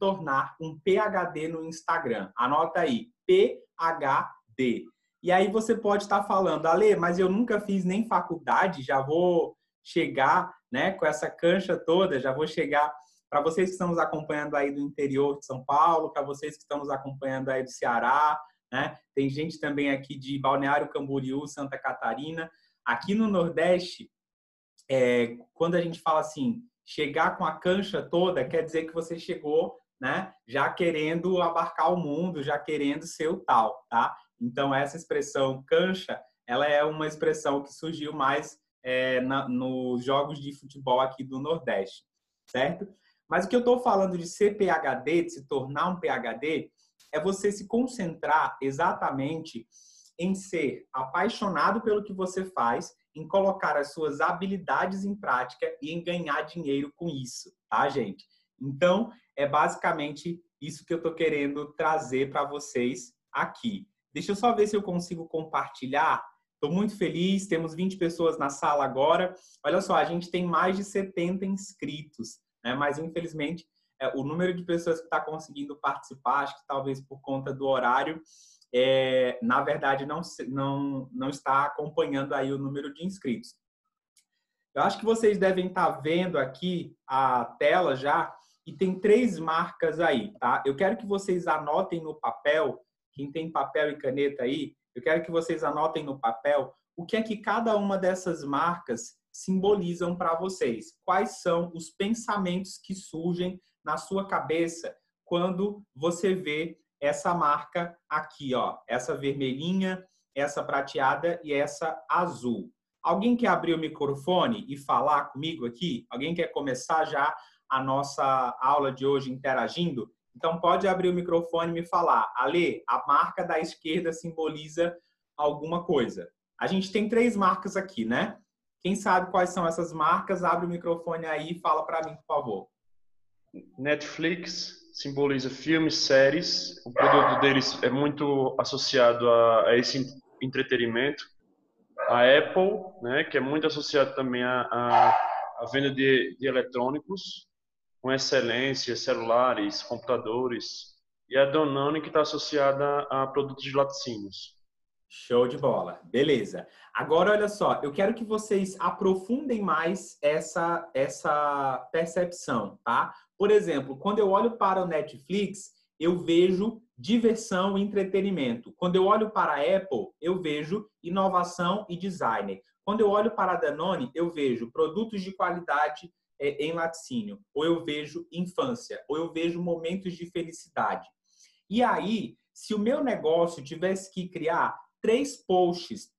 tornar um PhD no Instagram. Anota aí, PhD. E aí você pode estar falando, Ale, mas eu nunca fiz nem faculdade, já vou chegar, né, com essa cancha toda, já vou chegar para vocês que estão nos acompanhando aí do interior de São Paulo, para vocês que estão nos acompanhando aí do Ceará, né? Tem gente também aqui de Balneário Camboriú, Santa Catarina. Aqui no Nordeste, é, quando a gente fala assim, chegar com a cancha toda, quer dizer que você chegou, né? Já querendo abarcar o mundo, já querendo ser o tal, tá? Então essa expressão cancha, ela é uma expressão que surgiu mais é, na, nos jogos de futebol aqui do Nordeste, certo? Mas o que eu estou falando de ser PhD, de se tornar um PhD, é você se concentrar exatamente em ser apaixonado pelo que você faz, em colocar as suas habilidades em prática e em ganhar dinheiro com isso, tá, gente? Então, é basicamente isso que eu estou querendo trazer para vocês aqui. Deixa eu só ver se eu consigo compartilhar. Estou muito feliz, temos 20 pessoas na sala agora. Olha só, a gente tem mais de 70 inscritos, né? mas infelizmente é, o número de pessoas que está conseguindo participar, acho que talvez por conta do horário, é, na verdade não, não, não está acompanhando aí o número de inscritos. Eu acho que vocês devem estar tá vendo aqui a tela já e tem três marcas aí, tá? Eu quero que vocês anotem no papel, quem tem papel e caneta aí, eu quero que vocês anotem no papel o que é que cada uma dessas marcas simbolizam para vocês. Quais são os pensamentos que surgem na sua cabeça quando você vê essa marca aqui, ó, essa vermelhinha, essa prateada e essa azul. Alguém quer abrir o microfone e falar comigo aqui? Alguém quer começar já a nossa aula de hoje interagindo? Então pode abrir o microfone e me falar. Ale, a marca da esquerda simboliza alguma coisa. A gente tem três marcas aqui, né? Quem sabe quais são essas marcas? Abre o microfone aí e fala para mim, por favor. Netflix simboliza filmes, séries. O produto deles é muito associado a, a esse entretenimento. A Apple, né, que é muito associado também à a, venda de, de eletrônicos, com excelência, celulares, computadores. E a Danone, que está associada a produtos de laticínios. Show de bola. Beleza. Agora, olha só, eu quero que vocês aprofundem mais essa, essa percepção, tá? Por exemplo, quando eu olho para o Netflix, eu vejo diversão e entretenimento. Quando eu olho para a Apple, eu vejo inovação e design. Quando eu olho para a Danone, eu vejo produtos de qualidade é, em laticínio, ou eu vejo infância, ou eu vejo momentos de felicidade. E aí, se o meu negócio tivesse que criar três posts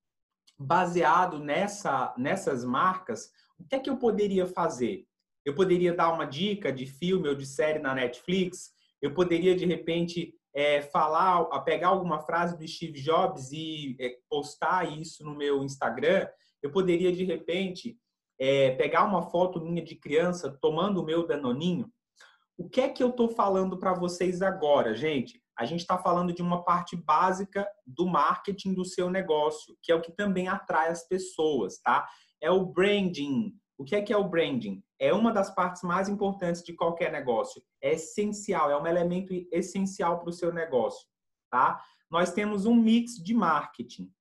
baseado nessa, nessas marcas, o que é que eu poderia fazer? Eu poderia dar uma dica de filme ou de série na Netflix. Eu poderia, de repente, é, falar, pegar alguma frase do Steve Jobs e é, postar isso no meu Instagram. Eu poderia, de repente, é, pegar uma foto minha de criança tomando o meu danoninho. O que é que eu estou falando para vocês agora, gente? A gente está falando de uma parte básica do marketing do seu negócio, que é o que também atrai as pessoas, tá? É o branding. O que é que é o branding? é uma das partes mais importantes de qualquer negócio. É essencial, é um elemento essencial para o seu negócio, tá? Nós temos um mix de marketing.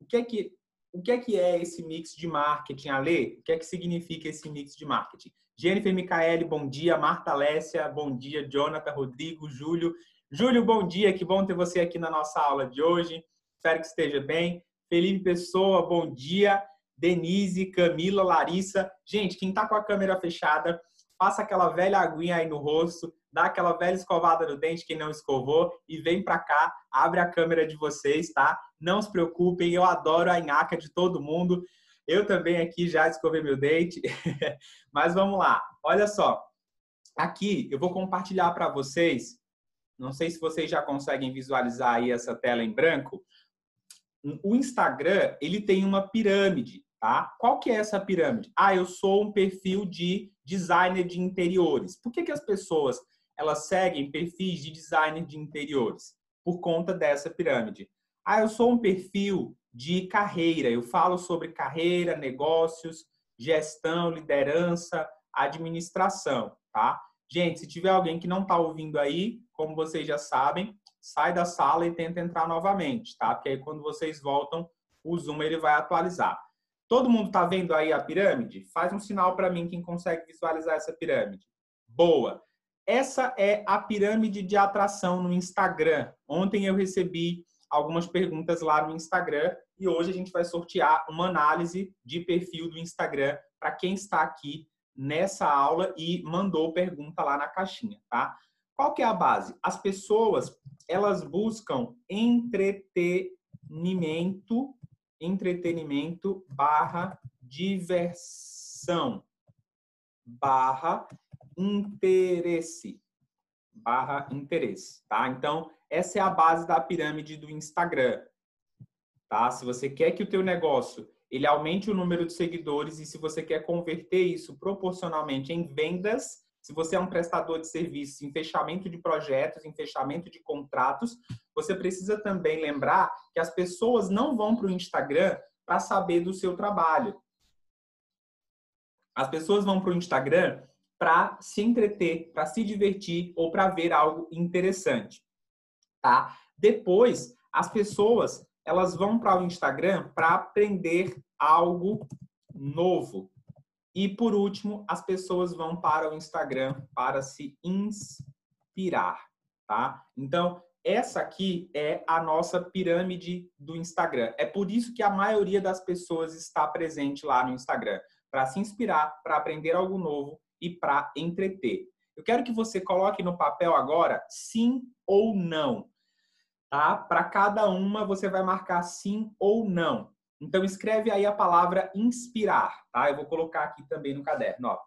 O que é que o que é que é esse mix de marketing, Ale? O que é que significa esse mix de marketing? Jennifer Micaele, bom dia. Marta Alessia, bom dia. Jonathan, Rodrigo, Júlio. Júlio, bom dia. Que bom ter você aqui na nossa aula de hoje. Espero que esteja bem. Felipe Pessoa, bom dia. Denise, Camila, Larissa. Gente, quem tá com a câmera fechada, passa aquela velha aguinha aí no rosto, dá aquela velha escovada no dente quem não escovou e vem para cá, abre a câmera de vocês, tá? Não se preocupem, eu adoro a nhaca de todo mundo. Eu também aqui já escovei meu dente. Mas vamos lá. Olha só. Aqui eu vou compartilhar para vocês. Não sei se vocês já conseguem visualizar aí essa tela em branco. O Instagram, ele tem uma pirâmide. Tá? Qual que é essa pirâmide? Ah, eu sou um perfil de designer de interiores. Por que, que as pessoas elas seguem perfis de designer de interiores? Por conta dessa pirâmide. Ah, eu sou um perfil de carreira. Eu falo sobre carreira, negócios, gestão, liderança, administração, tá? Gente, se tiver alguém que não está ouvindo aí, como vocês já sabem, sai da sala e tenta entrar novamente, tá? Porque aí quando vocês voltam, o Zoom ele vai atualizar. Todo mundo está vendo aí a pirâmide? Faz um sinal para mim quem consegue visualizar essa pirâmide. Boa. Essa é a pirâmide de atração no Instagram. Ontem eu recebi algumas perguntas lá no Instagram e hoje a gente vai sortear uma análise de perfil do Instagram para quem está aqui nessa aula e mandou pergunta lá na caixinha, tá? Qual que é a base? As pessoas, elas buscam entretenimento, entretenimento barra diversão barra interesse barra interesse, tá? Então, essa é a base da pirâmide do Instagram, tá? Se você quer que o teu negócio ele aumente o número de seguidores e se você quer converter isso proporcionalmente em vendas, se você é um prestador de serviços em fechamento de projetos, em fechamento de contratos, você precisa também lembrar que as pessoas não vão para o Instagram para saber do seu trabalho. As pessoas vão para o Instagram para se entreter, para se divertir ou para ver algo interessante, tá? Depois, as pessoas elas vão para o Instagram para aprender algo novo. E por último, as pessoas vão para o Instagram para se inspirar, tá? Então, essa aqui é a nossa pirâmide do Instagram. É por isso que a maioria das pessoas está presente lá no Instagram, para se inspirar, para aprender algo novo e para entreter. Eu quero que você coloque no papel agora sim ou não. Tá? Para cada uma você vai marcar sim ou não. Então escreve aí a palavra inspirar, tá? Eu vou colocar aqui também no caderno, ó.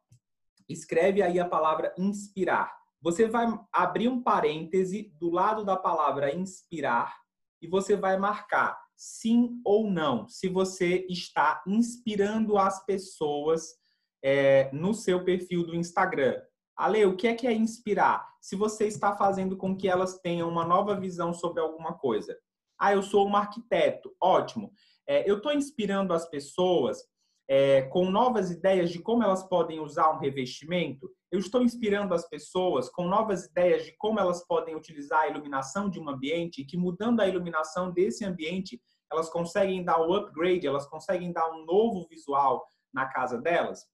Escreve aí a palavra inspirar. Você vai abrir um parêntese do lado da palavra inspirar e você vai marcar sim ou não, se você está inspirando as pessoas é, no seu perfil do Instagram. Ale, o que é que é inspirar? Se você está fazendo com que elas tenham uma nova visão sobre alguma coisa. Ah, eu sou um arquiteto. Ótimo. É, eu estou inspirando as pessoas é, com novas ideias de como elas podem usar um revestimento. Eu estou inspirando as pessoas com novas ideias de como elas podem utilizar a iluminação de um ambiente que mudando a iluminação desse ambiente, elas conseguem dar um upgrade, elas conseguem dar um novo visual na casa delas.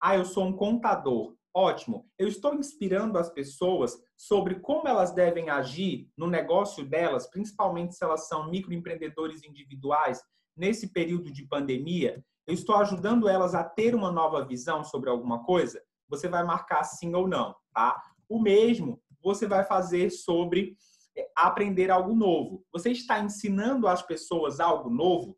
Ah, eu sou um contador. Ótimo. Eu estou inspirando as pessoas sobre como elas devem agir no negócio delas, principalmente se elas são microempreendedores individuais, nesse período de pandemia. Eu estou ajudando elas a ter uma nova visão sobre alguma coisa? Você vai marcar sim ou não, tá? O mesmo você vai fazer sobre é, aprender algo novo. Você está ensinando às pessoas algo novo?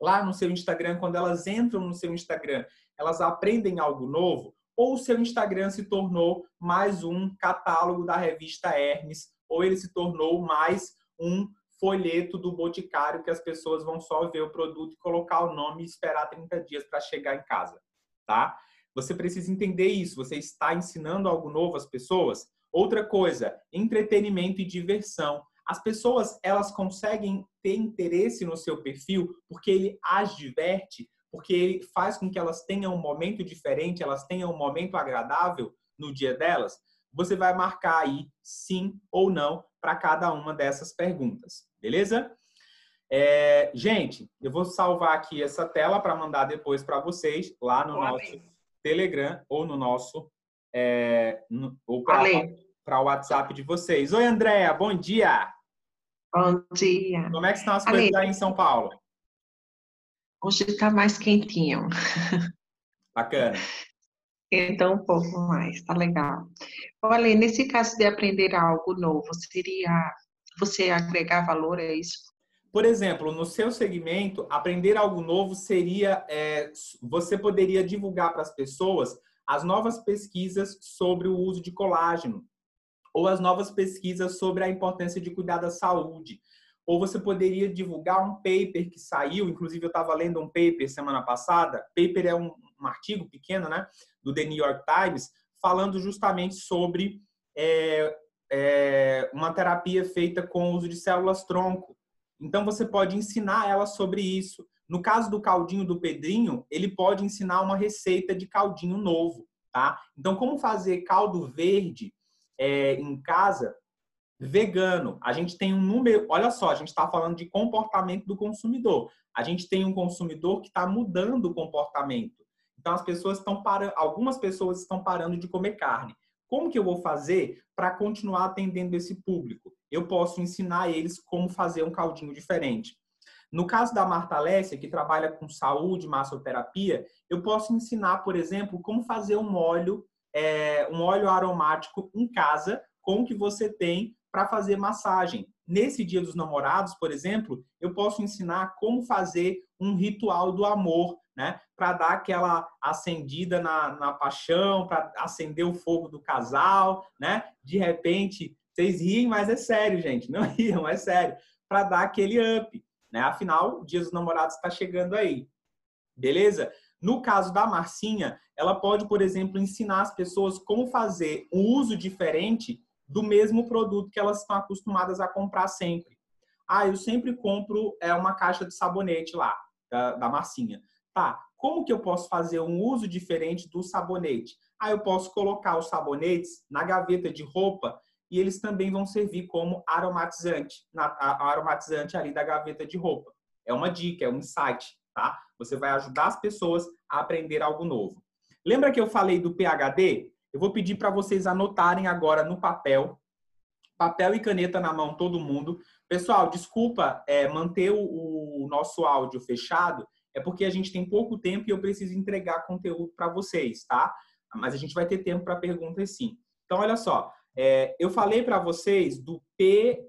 Lá no seu Instagram, quando elas entram no seu Instagram, elas aprendem algo novo? ou o seu Instagram se tornou mais um catálogo da revista Hermes, ou ele se tornou mais um folheto do Boticário que as pessoas vão só ver o produto e colocar o nome e esperar 30 dias para chegar em casa, tá? Você precisa entender isso, você está ensinando algo novo às pessoas. Outra coisa, entretenimento e diversão. As pessoas, elas conseguem ter interesse no seu perfil porque ele as diverte porque ele faz com que elas tenham um momento diferente, elas tenham um momento agradável no dia delas, você vai marcar aí sim ou não para cada uma dessas perguntas, beleza? É, gente, eu vou salvar aqui essa tela para mandar depois para vocês lá no Olá, nosso Telegram ou no nosso é, no, ou para o WhatsApp de vocês. Oi, Andréa, bom dia! Bom dia! Como é que estão as Ale. coisas aí em São Paulo? Hoje está mais quentinho. Bacana. Então, um pouco mais, tá legal. Olha, nesse caso de aprender algo novo, seria você agregar valor a isso? Por exemplo, no seu segmento, aprender algo novo seria é, você poderia divulgar para as pessoas as novas pesquisas sobre o uso de colágeno ou as novas pesquisas sobre a importância de cuidar da saúde ou você poderia divulgar um paper que saiu, inclusive eu estava lendo um paper semana passada, paper é um, um, artigo pequeno, né, do The New York Times, falando justamente sobre é, é, uma terapia feita com o uso de células-tronco. Então você pode ensinar ela sobre isso. No caso do caldinho do Pedrinho, ele pode ensinar uma receita de caldinho novo. tá? Então, como fazer caldo verde é, em casa vegano? A gente tem um número, olha só, a gente está falando de comportamento do consumidor. A gente tem um consumidor que está mudando o comportamento. Então, as pessoas estão parando, algumas pessoas estão parando de comer carne. Como que eu vou fazer para continuar atendendo esse público? Eu posso ensinar eles como fazer um caldinho diferente. No caso da Marta Alessia, que trabalha com saúde, massoterapia, eu posso ensinar, por exemplo, como fazer um óleo, é, um óleo aromático em casa com o que você tem para fazer massagem. Nesse Dia dos Namorados, por exemplo, eu posso ensinar como fazer um ritual do amor, né? Para dar aquela acendida na, na paixão, para acender o fogo do casal, né? De repente, vocês riem, mas é sério, gente. Não riam, é sério. Para dar aquele up. Né? Afinal, o Dia dos Namorados está chegando aí. Beleza? No caso da Marcinha, ela pode, por exemplo, ensinar as pessoas como fazer um uso diferente do mesmo produto que elas estão acostumadas a comprar sempre. Ah, eu sempre compro é, uma caixa de sabonete lá, da, da Marcinha. Tá, como que eu posso fazer um uso diferente do sabonete? Ah, eu posso colocar os sabonetes na gaveta de roupa e eles também vão servir como aromatizante, na, aromatizante ali da gaveta de roupa. É uma dica, é um insight, tá? Você vai ajudar as pessoas a aprender algo novo. Lembra que eu falei do PHD? Eu vou pedir para vocês anotarem agora no papel, papel e caneta na mão, todo mundo. Pessoal, desculpa é, manter o, o nosso áudio fechado, é porque a gente tem pouco tempo e eu preciso entregar conteúdo para vocês, tá? Mas a gente vai ter tempo para perguntas sim. Então, olha só, é, eu falei para vocês do PHD.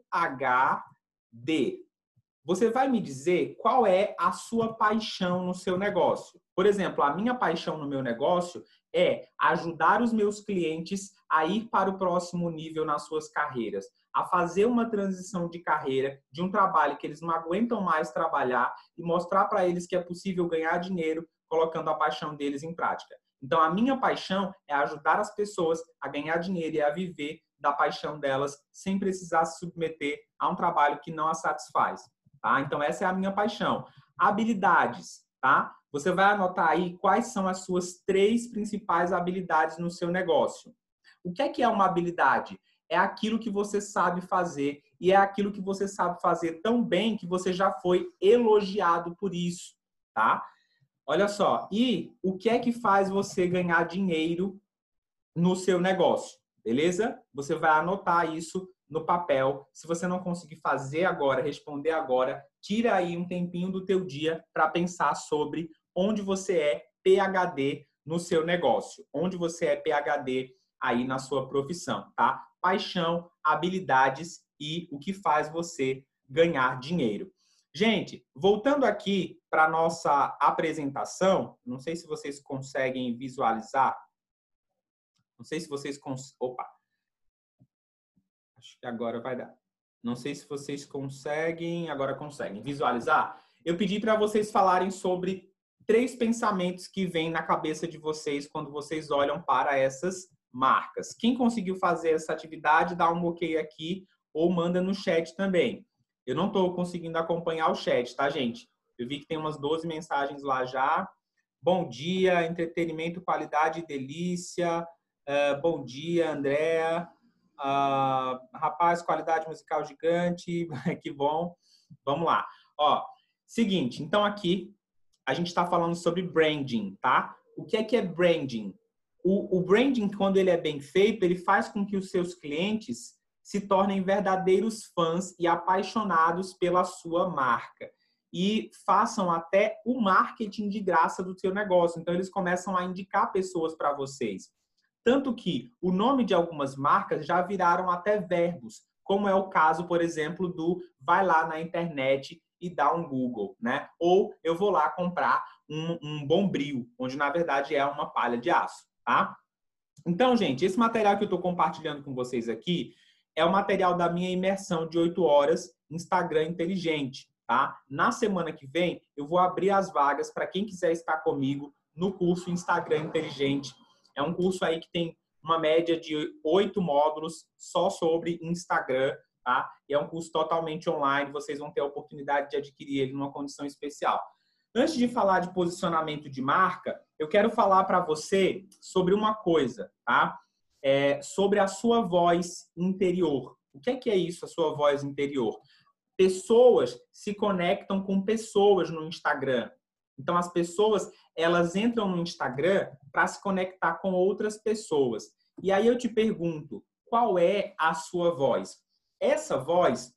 Você vai me dizer qual é a sua paixão no seu negócio. Por exemplo, a minha paixão no meu negócio é ajudar os meus clientes a ir para o próximo nível nas suas carreiras, a fazer uma transição de carreira de um trabalho que eles não aguentam mais trabalhar e mostrar para eles que é possível ganhar dinheiro colocando a paixão deles em prática. Então, a minha paixão é ajudar as pessoas a ganhar dinheiro e a viver da paixão delas sem precisar se submeter a um trabalho que não as satisfaz. Tá? Então, essa é a minha paixão. Habilidades, tá? Você vai anotar aí quais são as suas três principais habilidades no seu negócio. O que é que é uma habilidade? É aquilo que você sabe fazer e é aquilo que você sabe fazer tão bem que você já foi elogiado por isso, tá? Olha só, e o que é que faz você ganhar dinheiro no seu negócio? Beleza? Você vai anotar isso no papel. Se você não conseguir fazer agora, responder agora, tira aí um tempinho do teu dia para pensar sobre onde você é PhD no seu negócio, onde você é PhD aí na sua profissão, tá? Paixão, habilidades e o que faz você ganhar dinheiro. Gente, voltando aqui para nossa apresentação, não sei se vocês conseguem visualizar. Não sei se vocês cons... opa. Agora vai dar. Não sei se vocês conseguem, agora conseguem visualizar. Eu pedi para vocês falarem sobre três pensamentos que vêm na cabeça de vocês quando vocês olham para essas marcas. Quem conseguiu fazer essa atividade, dá um ok aqui ou manda no chat também. Eu não estou conseguindo acompanhar o chat, tá, gente? Eu vi que tem umas 12 mensagens lá já. Bom dia, entretenimento, qualidade e delícia. Uh, bom dia, Andréa. Uh, rapaz, qualidade musical gigante. que bom. Vamos lá. Ó, seguinte, então aqui a gente está falando sobre branding, tá? O que é que é branding? O, o branding, quando ele é bem feito, ele faz com que os seus clientes se tornem verdadeiros fãs e apaixonados pela sua marca e façam até o marketing de graça do seu negócio. Então eles começam a indicar pessoas para vocês. Tanto que o nome de algumas marcas já viraram até verbos, como é o caso, por exemplo, do vai lá na internet e dá um Google, né? Ou eu vou lá comprar um, um bombril, onde na verdade é uma palha de aço, tá? Então, gente, esse material que eu estou compartilhando com vocês aqui é o material da minha imersão de 8 horas Instagram inteligente, tá? Na semana que vem, eu vou abrir as vagas para quem quiser estar comigo no curso Instagram inteligente. É um curso aí que tem uma média de oito módulos só sobre Instagram, tá? E é um curso totalmente online, vocês vão ter a oportunidade de adquirir ele numa condição especial. Antes de falar de posicionamento de marca, eu quero falar para você sobre uma coisa, tá? É, sobre a sua voz interior. O que é que é isso, a sua voz interior? Pessoas se conectam com pessoas no Instagram. Então, as pessoas, elas entram no Instagram para se conectar com outras pessoas. E aí eu te pergunto, qual é a sua voz? Essa voz,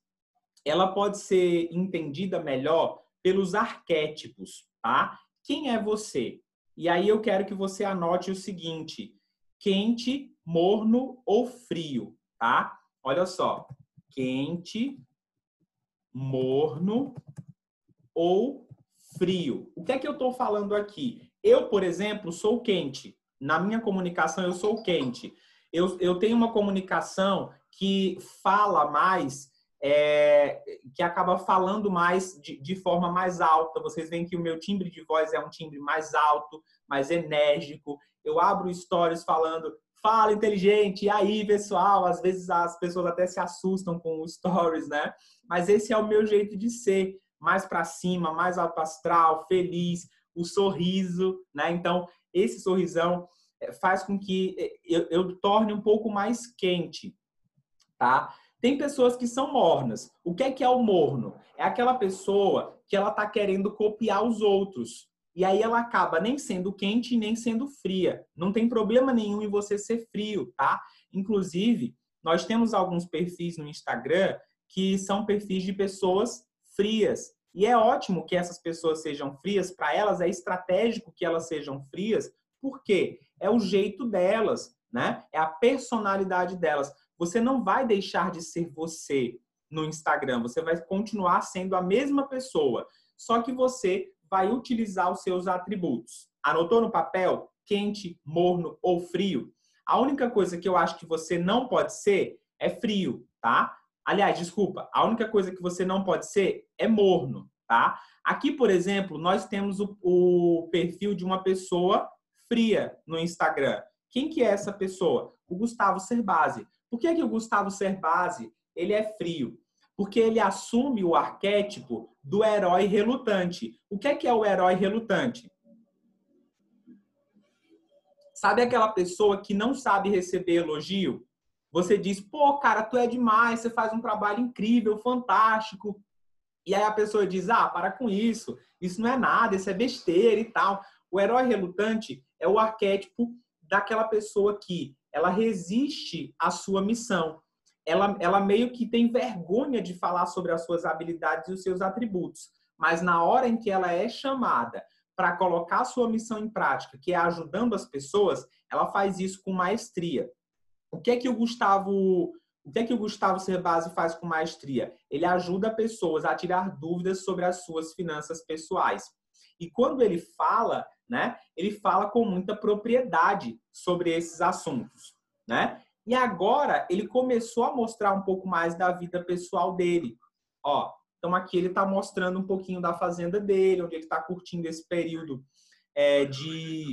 ela pode ser entendida melhor pelos arquétipos, tá? Quem é você? E aí eu quero que você anote o seguinte: quente, morno ou frio, tá? Olha só, quente, morno ou frio. O que é que eu estou falando aqui? Eu, por exemplo, sou quente. Na minha comunicação, eu sou quente. Eu, eu tenho uma comunicação que fala mais é, que acaba falando mais de, de, forma mais alta. Vocês veem que o meu timbre de voz é um timbre mais alto, mais enérgico. Eu abro stories falando, fala inteligente, e aí, pessoal? Às vezes as pessoas até se assustam com os stories, né? Mas esse é o meu jeito de ser, mais para cima, mais alto astral, feliz, o sorriso, né? Então, esse sorrisão é, faz com que é, eu, eu torne um pouco mais quente, tá? Tem pessoas que são mornas. O que é que é o morno? É aquela pessoa que ela está querendo copiar os outros. E aí ela acaba nem sendo quente nem sendo fria. Não tem problema nenhum em você ser frio, tá? Inclusive, nós temos alguns perfis no Instagram que são perfis de pessoas frias. E é ótimo que essas pessoas sejam frias, para elas é estratégico que elas sejam frias, porque é o jeito delas, né? É a personalidade delas. Você não vai deixar de ser você no Instagram, você vai continuar sendo a mesma pessoa, só que você vai utilizar os seus atributos. Anotou no papel? Quente, morno ou frio? A única coisa que eu acho que você não pode ser é frio, tá? Aliás, desculpa, a única coisa que você não pode ser é morno, tá? Aqui, por exemplo, nós temos o, o perfil de uma pessoa fria no Instagram. Quem que é essa pessoa? O Gustavo Cerbasi. Por que, que o Gustavo Cerbasi ele é frio? Porque ele assume o arquétipo do herói relutante. O que é, que é o herói relutante? Sabe aquela pessoa que não sabe receber elogio? Você diz, pô, cara, tu é demais, você faz um trabalho incrível, fantástico. E aí a pessoa diz, ah, para com isso, isso não é nada, isso é besteira e tal. O herói relutante é o arquétipo daquela pessoa que ela resiste à sua missão. Ela, ela meio que tem vergonha de falar sobre as suas habilidades e os seus atributos. Mas na hora em que ela é chamada para colocar sua missão em prática, que é ajudando as pessoas, ela faz isso com maestria. O que é que o Gustavo, o que é que o Gustavo Cerbasi faz com maestria? Ele ajuda pessoas a tirar dúvidas sobre as suas finanças pessoais. E quando ele fala, né? Ele fala com muita propriedade sobre esses assuntos, né? E agora ele começou a mostrar um pouco mais da vida pessoal dele. Ó, então aqui ele está mostrando um pouquinho da fazenda dele, onde ele está curtindo esse período é, de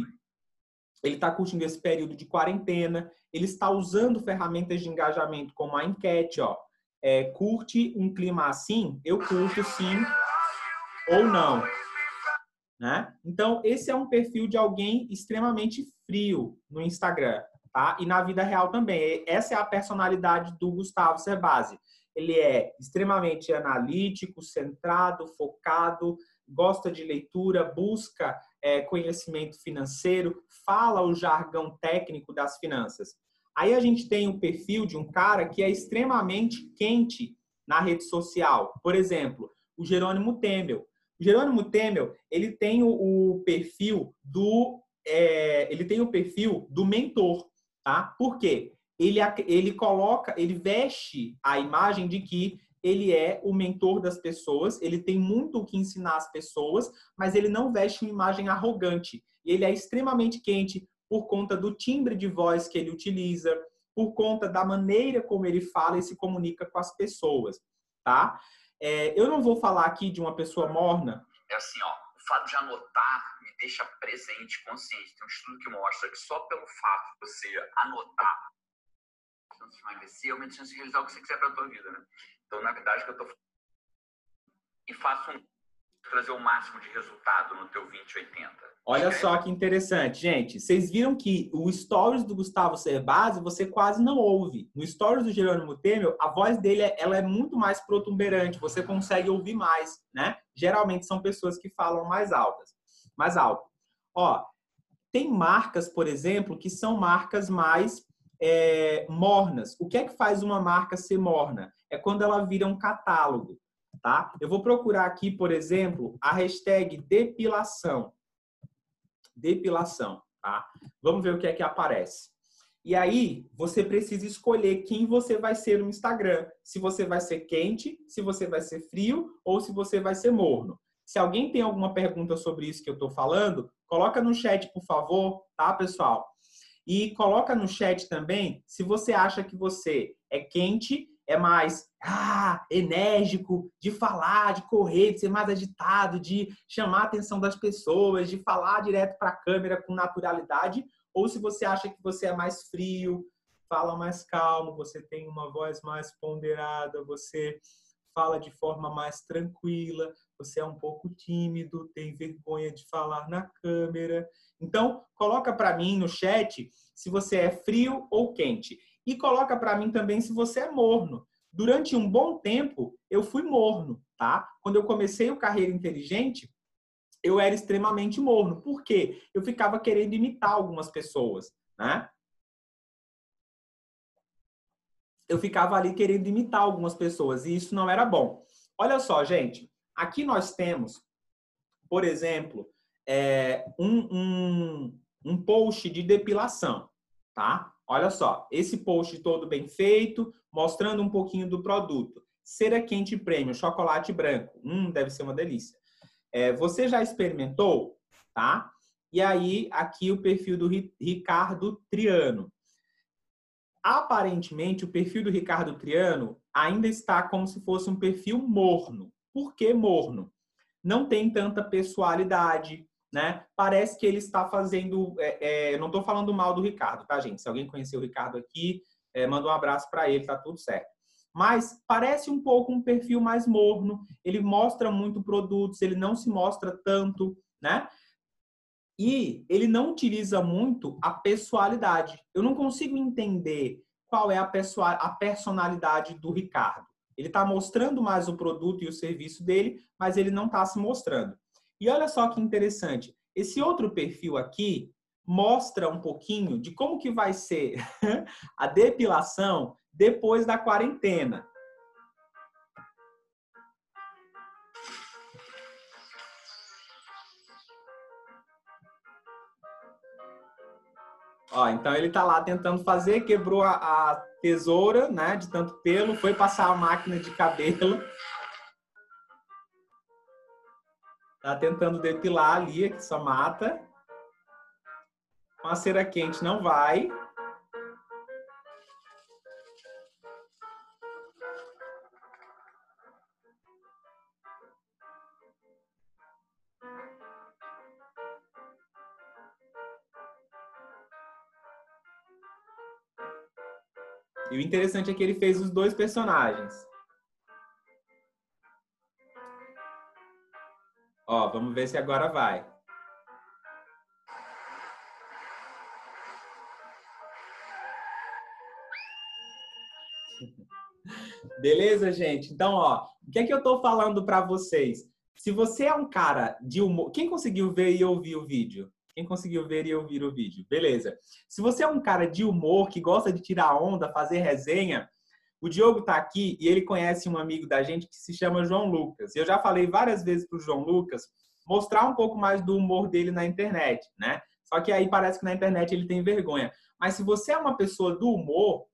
ele está curtindo esse período de quarentena. Ele está usando ferramentas de engajamento como a enquete, ó. É, curte um clima assim? Eu curto sim ou não. Né? Então, esse é um perfil de alguém extremamente frio no Instagram, tá? E na vida real também. Essa é a personalidade do Gustavo Cerbasi. Ele é extremamente analítico, centrado, focado, gosta de leitura, busca é, conhecimento financeiro, fala o jargão técnico das finanças. Aí a gente tem o perfil de um cara que é extremamente quente na rede social. Por exemplo, o Jerônimo Temel. Jerônimo Temel, ele tem o, o perfil do é, ele tem o perfil do mentor, tá? Por quê? Ele, ele coloca, ele veste a imagem de que ele é o mentor das pessoas, ele tem muito o que ensinar as pessoas, mas ele não veste uma imagem arrogante. Ele é extremamente quente por conta do timbre de voz que ele utiliza, por conta da maneira como ele fala e se comunica com as pessoas, tá? É, eu não vou falar aqui de uma pessoa morna. É assim, ó, o fato de anotar me deixa presente, consciente. Tem um estudo que mostra que só pelo fato de você anotar de emagrecer, aumenta a chance de realizar o que você quiser para a tua vida, né? Então, na verdade, que eu tô e faço um trazer o máximo de resultado no teu 2080? Olha só que interessante, gente. Vocês viram que o stories do Gustavo Cerbasi você quase não ouve. No stories do Jerônimo Temer, a voz dele ela é muito mais protuberante, você consegue ouvir mais, né? Geralmente são pessoas que falam mais altas, mais alto. Ó, tem marcas, por exemplo, que são marcas mais é, mornas. O que é que faz uma marca ser morna? É quando ela vira um catálogo, tá? Eu vou procurar aqui, por exemplo, a hashtag depilação depilação, tá? Vamos ver o que é que aparece. E aí, você precisa escolher quem você vai ser no Instagram. Se você vai ser quente, se você vai ser frio ou se você vai ser morno. Se alguém tem alguma pergunta sobre isso que eu estou falando, coloca no chat, por favor, tá, pessoal? E coloca no chat também se você acha que você é quente é mais ah, enérgico, de falar, de correr, de ser mais agitado, de chamar a atenção das pessoas, de falar direto para a câmera com naturalidade, ou se você acha que você é mais frio, fala mais calmo, você tem uma voz mais ponderada, você fala de forma mais tranquila, você é um pouco tímido, tem vergonha de falar na câmera. Então, coloca para mim no chat se você é frio ou quente. E coloca para mim também se você é morno. Durante um bom tempo, eu fui morno, tá? Quando eu comecei o Carreira Inteligente, eu era extremamente morno. Por quê? Eu ficava querendo imitar algumas pessoas, né? Eu ficava ali querendo imitar algumas pessoas e isso não era bom. Olha só, gente. Aqui nós temos, por exemplo, é, um, um, um post de depilação, tá? Olha só, esse post todo bem feito, mostrando um pouquinho do produto. Cera quente prêmio, chocolate branco. Hum, deve ser uma delícia. É, você já experimentou? Tá? E aí, aqui o perfil do Ricardo Triano. Aparentemente, o perfil do Ricardo Triano ainda está como se fosse um perfil morno. Por que morno? Não tem tanta pessoalidade, né? Parece que ele está fazendo. É, é, não estou falando mal do Ricardo, tá, gente? Se alguém conheceu o Ricardo aqui, é, manda um abraço para ele, tá tudo certo. Mas parece um pouco um perfil mais morno. Ele mostra muito produtos, ele não se mostra tanto, né? E ele não utiliza muito a pessoalidade. Eu não consigo entender qual é a, pessoa, a personalidade do Ricardo. Ele está mostrando mais o produto e o serviço dele, mas ele não está se mostrando. E olha só que interessante. Esse outro perfil aqui mostra um pouquinho de como que vai ser a depilação depois da quarentena. Ó, então ele tá lá tentando fazer, quebrou a, a tesoura, né, de tanto pelo, foi passar a máquina de cabelo Tá tentando depilar ali, que só mata. Com a cera quente não vai. E o interessante é que ele fez os dois personagens. Ó, vamos ver se agora vai. Beleza, gente? Então, ó, o que é que eu tô falando para vocês? Se você é um cara de humor, quem conseguiu ver e ouvir o vídeo? Quem conseguiu ver e ouvir o vídeo? Beleza. Se você é um cara de humor que gosta de tirar onda, fazer resenha, o Diogo está aqui e ele conhece um amigo da gente que se chama João Lucas. Eu já falei várias vezes para o João Lucas mostrar um pouco mais do humor dele na internet, né? Só que aí parece que na internet ele tem vergonha. Mas se você é uma pessoa do humor,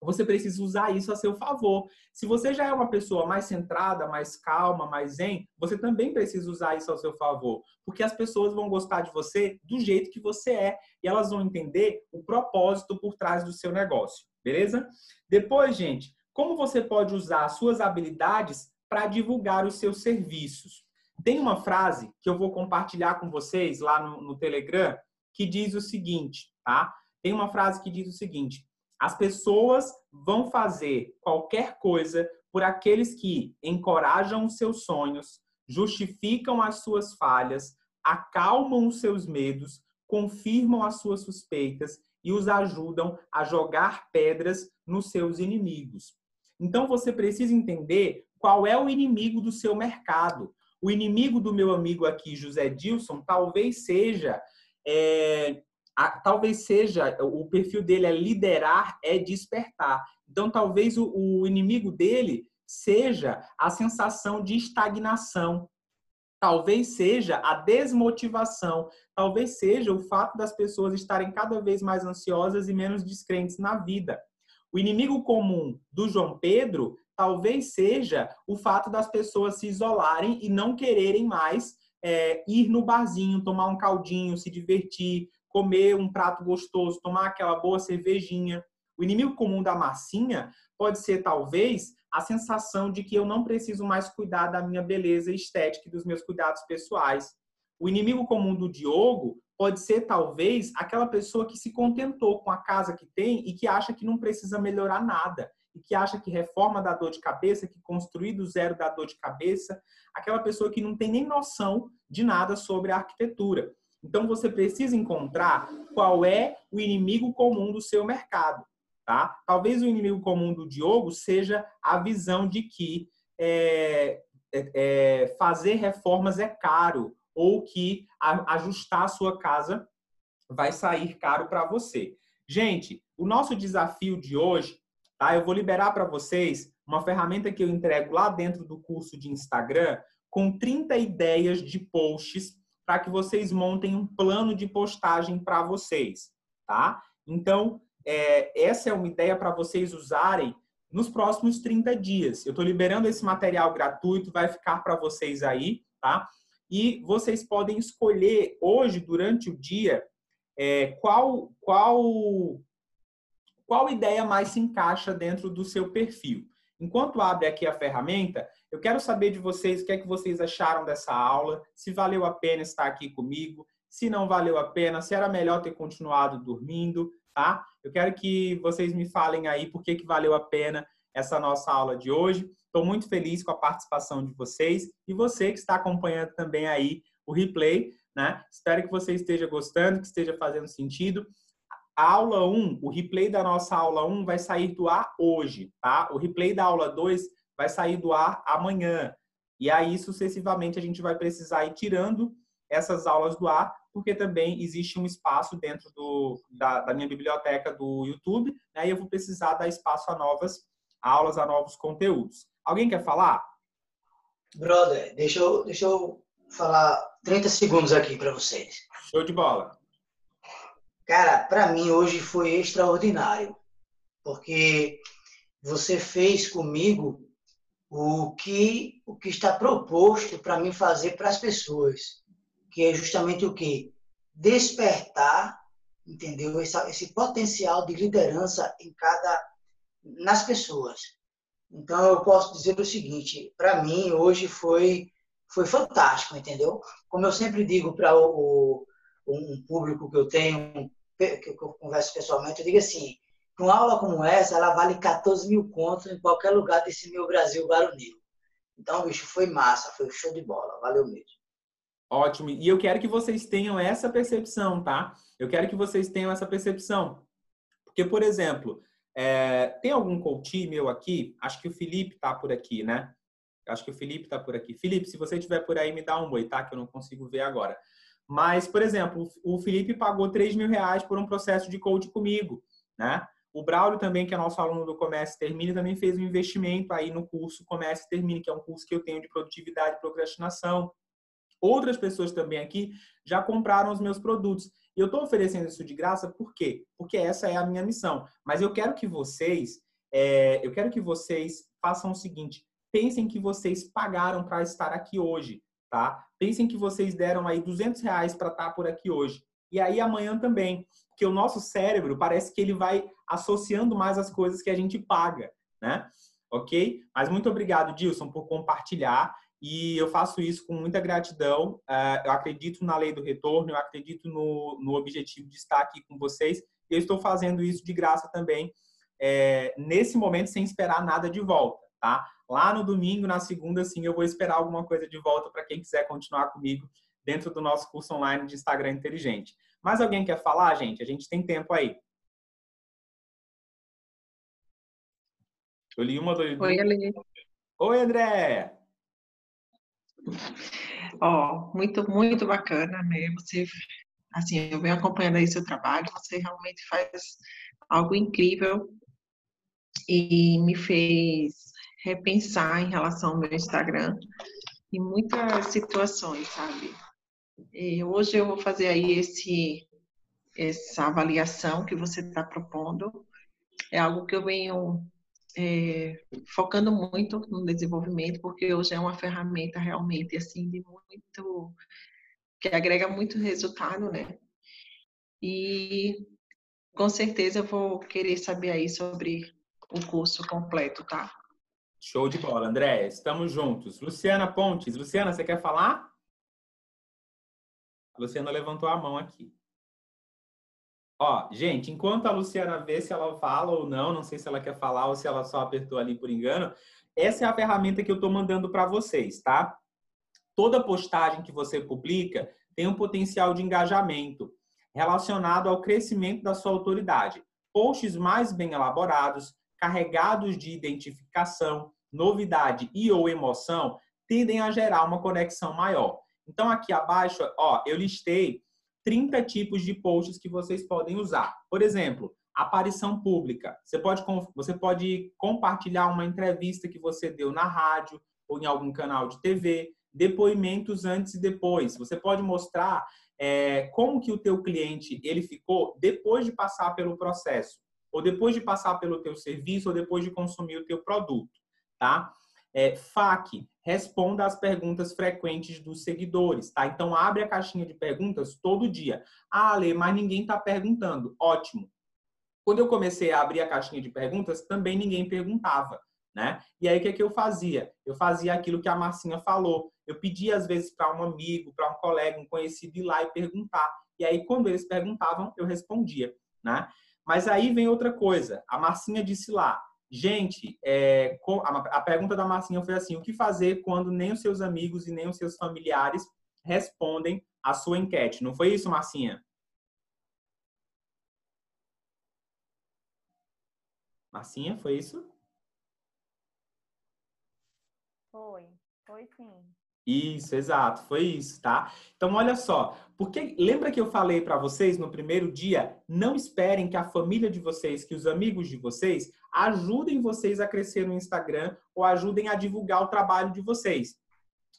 você precisa usar isso a seu favor. Se você já é uma pessoa mais centrada, mais calma, mais zen, você também precisa usar isso ao seu favor, porque as pessoas vão gostar de você do jeito que você é e elas vão entender o propósito por trás do seu negócio, beleza? Depois, gente, como você pode usar as suas habilidades para divulgar os seus serviços? Tem uma frase que eu vou compartilhar com vocês lá no, no Telegram que diz o seguinte, tá? Tem uma frase que diz o seguinte: as pessoas vão fazer qualquer coisa por aqueles que encorajam os seus sonhos, justificam as suas falhas, acalmam os seus medos, confirmam as suas suspeitas e os ajudam a jogar pedras nos seus inimigos. Então você precisa entender qual é o inimigo do seu mercado. O inimigo do meu amigo aqui, José Dilson, talvez seja é, a, talvez seja o perfil dele é liderar, é despertar. Então talvez o, o inimigo dele seja a sensação de estagnação. Talvez seja a desmotivação, talvez seja o fato das pessoas estarem cada vez mais ansiosas e menos descrentes na vida. O inimigo comum do João Pedro talvez seja o fato das pessoas se isolarem e não quererem mais é, ir no barzinho, tomar um caldinho, se divertir, comer um prato gostoso, tomar aquela boa cervejinha. O inimigo comum da massinha pode ser, talvez, a sensação de que eu não preciso mais cuidar da minha beleza estética e dos meus cuidados pessoais. O inimigo comum do Diogo pode ser, talvez, aquela pessoa que se contentou com a casa que tem e que acha que não precisa melhorar nada. E que acha que reforma dá dor de cabeça, que construir do zero dá dor de cabeça. Aquela pessoa que não tem nem noção de nada sobre a arquitetura. Então você precisa encontrar qual é o inimigo comum do seu mercado. Tá? Talvez o inimigo comum do Diogo seja a visão de que é, é, é fazer reformas é caro ou que ajustar a sua casa vai sair caro para você. Gente, o nosso desafio de hoje, tá? Eu vou liberar para vocês uma ferramenta que eu entrego lá dentro do curso de Instagram com 30 ideias de posts para que vocês montem um plano de postagem para vocês, tá? Então, é, essa é uma ideia para vocês usarem nos próximos 30 dias. Eu estou liberando esse material gratuito, vai ficar para vocês aí, tá? E vocês podem escolher hoje, durante o dia, é, qual, qual, qual ideia mais se encaixa dentro do seu perfil. Enquanto abre aqui a ferramenta, eu quero saber de vocês o que é que vocês acharam dessa aula, se valeu a pena estar aqui comigo, se não valeu a pena, se era melhor ter continuado dormindo, tá? Eu quero que vocês me falem aí por que, que valeu a pena essa nossa aula de hoje. Estou muito feliz com a participação de vocês e você que está acompanhando também aí o replay, né? Espero que você esteja gostando, que esteja fazendo sentido. A aula 1, o replay da nossa aula 1 vai sair do ar hoje, tá? O replay da aula 2 vai sair do ar amanhã. E aí, sucessivamente, a gente vai precisar ir tirando essas aulas do ar porque também existe um espaço dentro do, da, da minha biblioteca do YouTube, né? E eu vou precisar dar espaço a novas aulas, a novos conteúdos. Alguém quer falar? Brother, deixa eu, deixa eu falar 30 segundos aqui para vocês. Show de bola. Cara, para mim hoje foi extraordinário, porque você fez comigo o que o que está proposto para mim fazer para as pessoas que é justamente o que? Despertar, entendeu? Esse, esse potencial de liderança em cada, nas pessoas. Então, eu posso dizer o seguinte, para mim, hoje foi, foi fantástico, entendeu? Como eu sempre digo para o, o, um público que eu tenho, que eu converso pessoalmente, eu digo assim, uma aula como essa, ela vale 14 mil contos em qualquer lugar desse meu Brasil baronil. Então, bicho, foi massa, foi show de bola, valeu mesmo. Ótimo. E eu quero que vocês tenham essa percepção, tá? Eu quero que vocês tenham essa percepção. Porque, por exemplo, é, tem algum coach meu aqui? Acho que o Felipe tá por aqui, né? Acho que o Felipe tá por aqui. Felipe, se você estiver por aí, me dá um oi, tá? Que eu não consigo ver agora. Mas, por exemplo, o Felipe pagou 3 mil reais por um processo de coach comigo, né? O Braulio também, que é nosso aluno do Comércio Termine, também fez um investimento aí no curso Comércio Termine, que é um curso que eu tenho de produtividade e procrastinação. Outras pessoas também aqui já compraram os meus produtos. E eu estou oferecendo isso de graça por quê? Porque essa é a minha missão. Mas eu quero que vocês, é, eu quero que vocês façam o seguinte: pensem que vocês pagaram para estar aqui hoje, tá? Pensem que vocês deram aí 200 reais para estar por aqui hoje. E aí amanhã também, porque o nosso cérebro parece que ele vai associando mais as coisas que a gente paga, né? Ok? Mas muito obrigado, Dilson, por compartilhar. E eu faço isso com muita gratidão. Uh, eu acredito na lei do retorno, eu acredito no, no objetivo de estar aqui com vocês. E eu estou fazendo isso de graça também, é, nesse momento, sem esperar nada de volta, tá? Lá no domingo, na segunda, sim, eu vou esperar alguma coisa de volta para quem quiser continuar comigo dentro do nosso curso online de Instagram inteligente. Mais alguém quer falar, gente? A gente tem tempo aí. Eu li uma, dois, Oi, Ale. Oi, André! Ó, oh, muito, muito bacana, né? Você, assim, eu venho acompanhando aí seu trabalho, você realmente faz algo incrível e me fez repensar em relação ao meu Instagram em muitas situações, sabe? E hoje eu vou fazer aí esse essa avaliação que você está propondo. É algo que eu venho é, focando muito no desenvolvimento, porque hoje é uma ferramenta realmente assim de muito que agrega muito resultado, né? E com certeza eu vou querer saber aí sobre o curso completo, tá? Show de bola, André. Estamos juntos. Luciana Pontes. Luciana, você quer falar? A Luciana levantou a mão aqui. Ó, gente, enquanto a Luciana vê se ela fala ou não, não sei se ela quer falar ou se ela só apertou ali por engano, essa é a ferramenta que eu estou mandando para vocês, tá? Toda postagem que você publica tem um potencial de engajamento relacionado ao crescimento da sua autoridade. Posts mais bem elaborados, carregados de identificação, novidade e ou emoção tendem a gerar uma conexão maior. Então aqui abaixo, ó, eu listei 30 tipos de posts que vocês podem usar. Por exemplo, aparição pública. Você pode, você pode compartilhar uma entrevista que você deu na rádio ou em algum canal de TV, depoimentos antes e depois. Você pode mostrar é, como que o teu cliente ele ficou depois de passar pelo processo, ou depois de passar pelo teu serviço, ou depois de consumir o teu produto, tá? É, FAQ, responda às perguntas frequentes dos seguidores, tá? Então, abre a caixinha de perguntas todo dia. Ah, Lê, mas ninguém está perguntando. Ótimo. Quando eu comecei a abrir a caixinha de perguntas, também ninguém perguntava, né? E aí, o que, é que eu fazia? Eu fazia aquilo que a Marcinha falou. Eu pedia, às vezes, para um amigo, para um colega, um conhecido ir lá e perguntar. E aí, quando eles perguntavam, eu respondia, né? Mas aí vem outra coisa. A Marcinha disse lá, Gente, é, a pergunta da Marcinha foi assim: o que fazer quando nem os seus amigos e nem os seus familiares respondem a sua enquete? Não foi isso, Marcinha? Marcinha, foi isso? Foi, foi sim. Isso, exato, foi isso, tá? Então, olha só, porque lembra que eu falei para vocês no primeiro dia, não esperem que a família de vocês, que os amigos de vocês ajudem vocês a crescer no Instagram ou ajudem a divulgar o trabalho de vocês.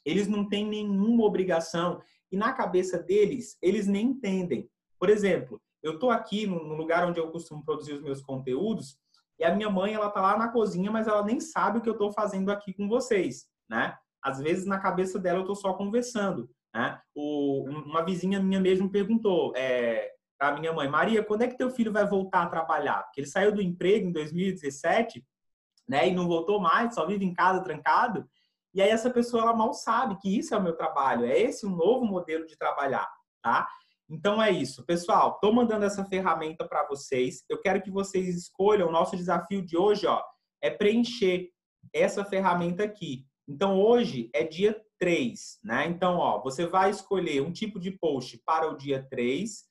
Eles não têm nenhuma obrigação e na cabeça deles, eles nem entendem. Por exemplo, eu tô aqui no lugar onde eu costumo produzir os meus conteúdos e a minha mãe, ela tá lá na cozinha, mas ela nem sabe o que eu tô fazendo aqui com vocês, né? Às vezes na cabeça dela eu estou só conversando. Né? O, uma vizinha minha mesmo perguntou é, para minha mãe, Maria, quando é que teu filho vai voltar a trabalhar? Porque ele saiu do emprego em 2017, né, e não voltou mais, só vive em casa trancado. E aí essa pessoa ela mal sabe que isso é o meu trabalho, é esse um novo modelo de trabalhar, tá? Então é isso, pessoal. Estou mandando essa ferramenta para vocês. Eu quero que vocês escolham. O nosso desafio de hoje, ó, é preencher essa ferramenta aqui. Então, hoje é dia 3, né? Então, ó, você vai escolher um tipo de post para o dia 3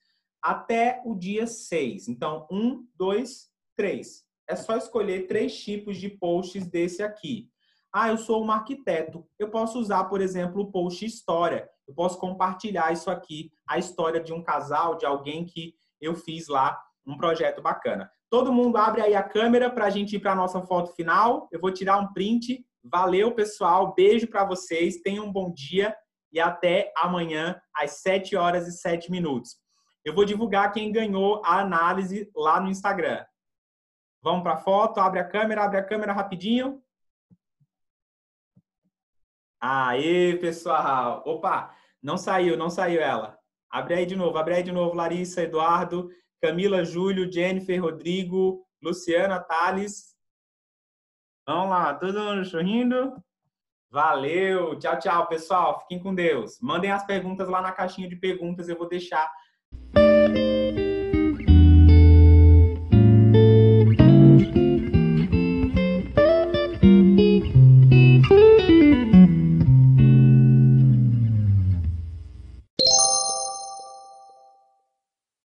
até o dia 6. Então, 1, 2, 3. É só escolher três tipos de posts desse aqui. Ah, eu sou um arquiteto. Eu posso usar, por exemplo, o post história. Eu posso compartilhar isso aqui, a história de um casal, de alguém que eu fiz lá, um projeto bacana. Todo mundo abre aí a câmera para a gente ir para a nossa foto final. Eu vou tirar um print Valeu, pessoal. Beijo para vocês. Tenham um bom dia e até amanhã às 7 horas e 7 minutos. Eu vou divulgar quem ganhou a análise lá no Instagram. Vamos para a foto, abre a câmera, abre a câmera rapidinho. Aê, pessoal! Opa, não saiu, não saiu ela. Abre aí de novo, abre aí de novo, Larissa, Eduardo, Camila, Júlio, Jennifer, Rodrigo, Luciana, Thales, Vamos lá, todo mundo sorrindo? Valeu, tchau, tchau, pessoal. Fiquem com Deus. Mandem as perguntas lá na caixinha de perguntas, eu vou deixar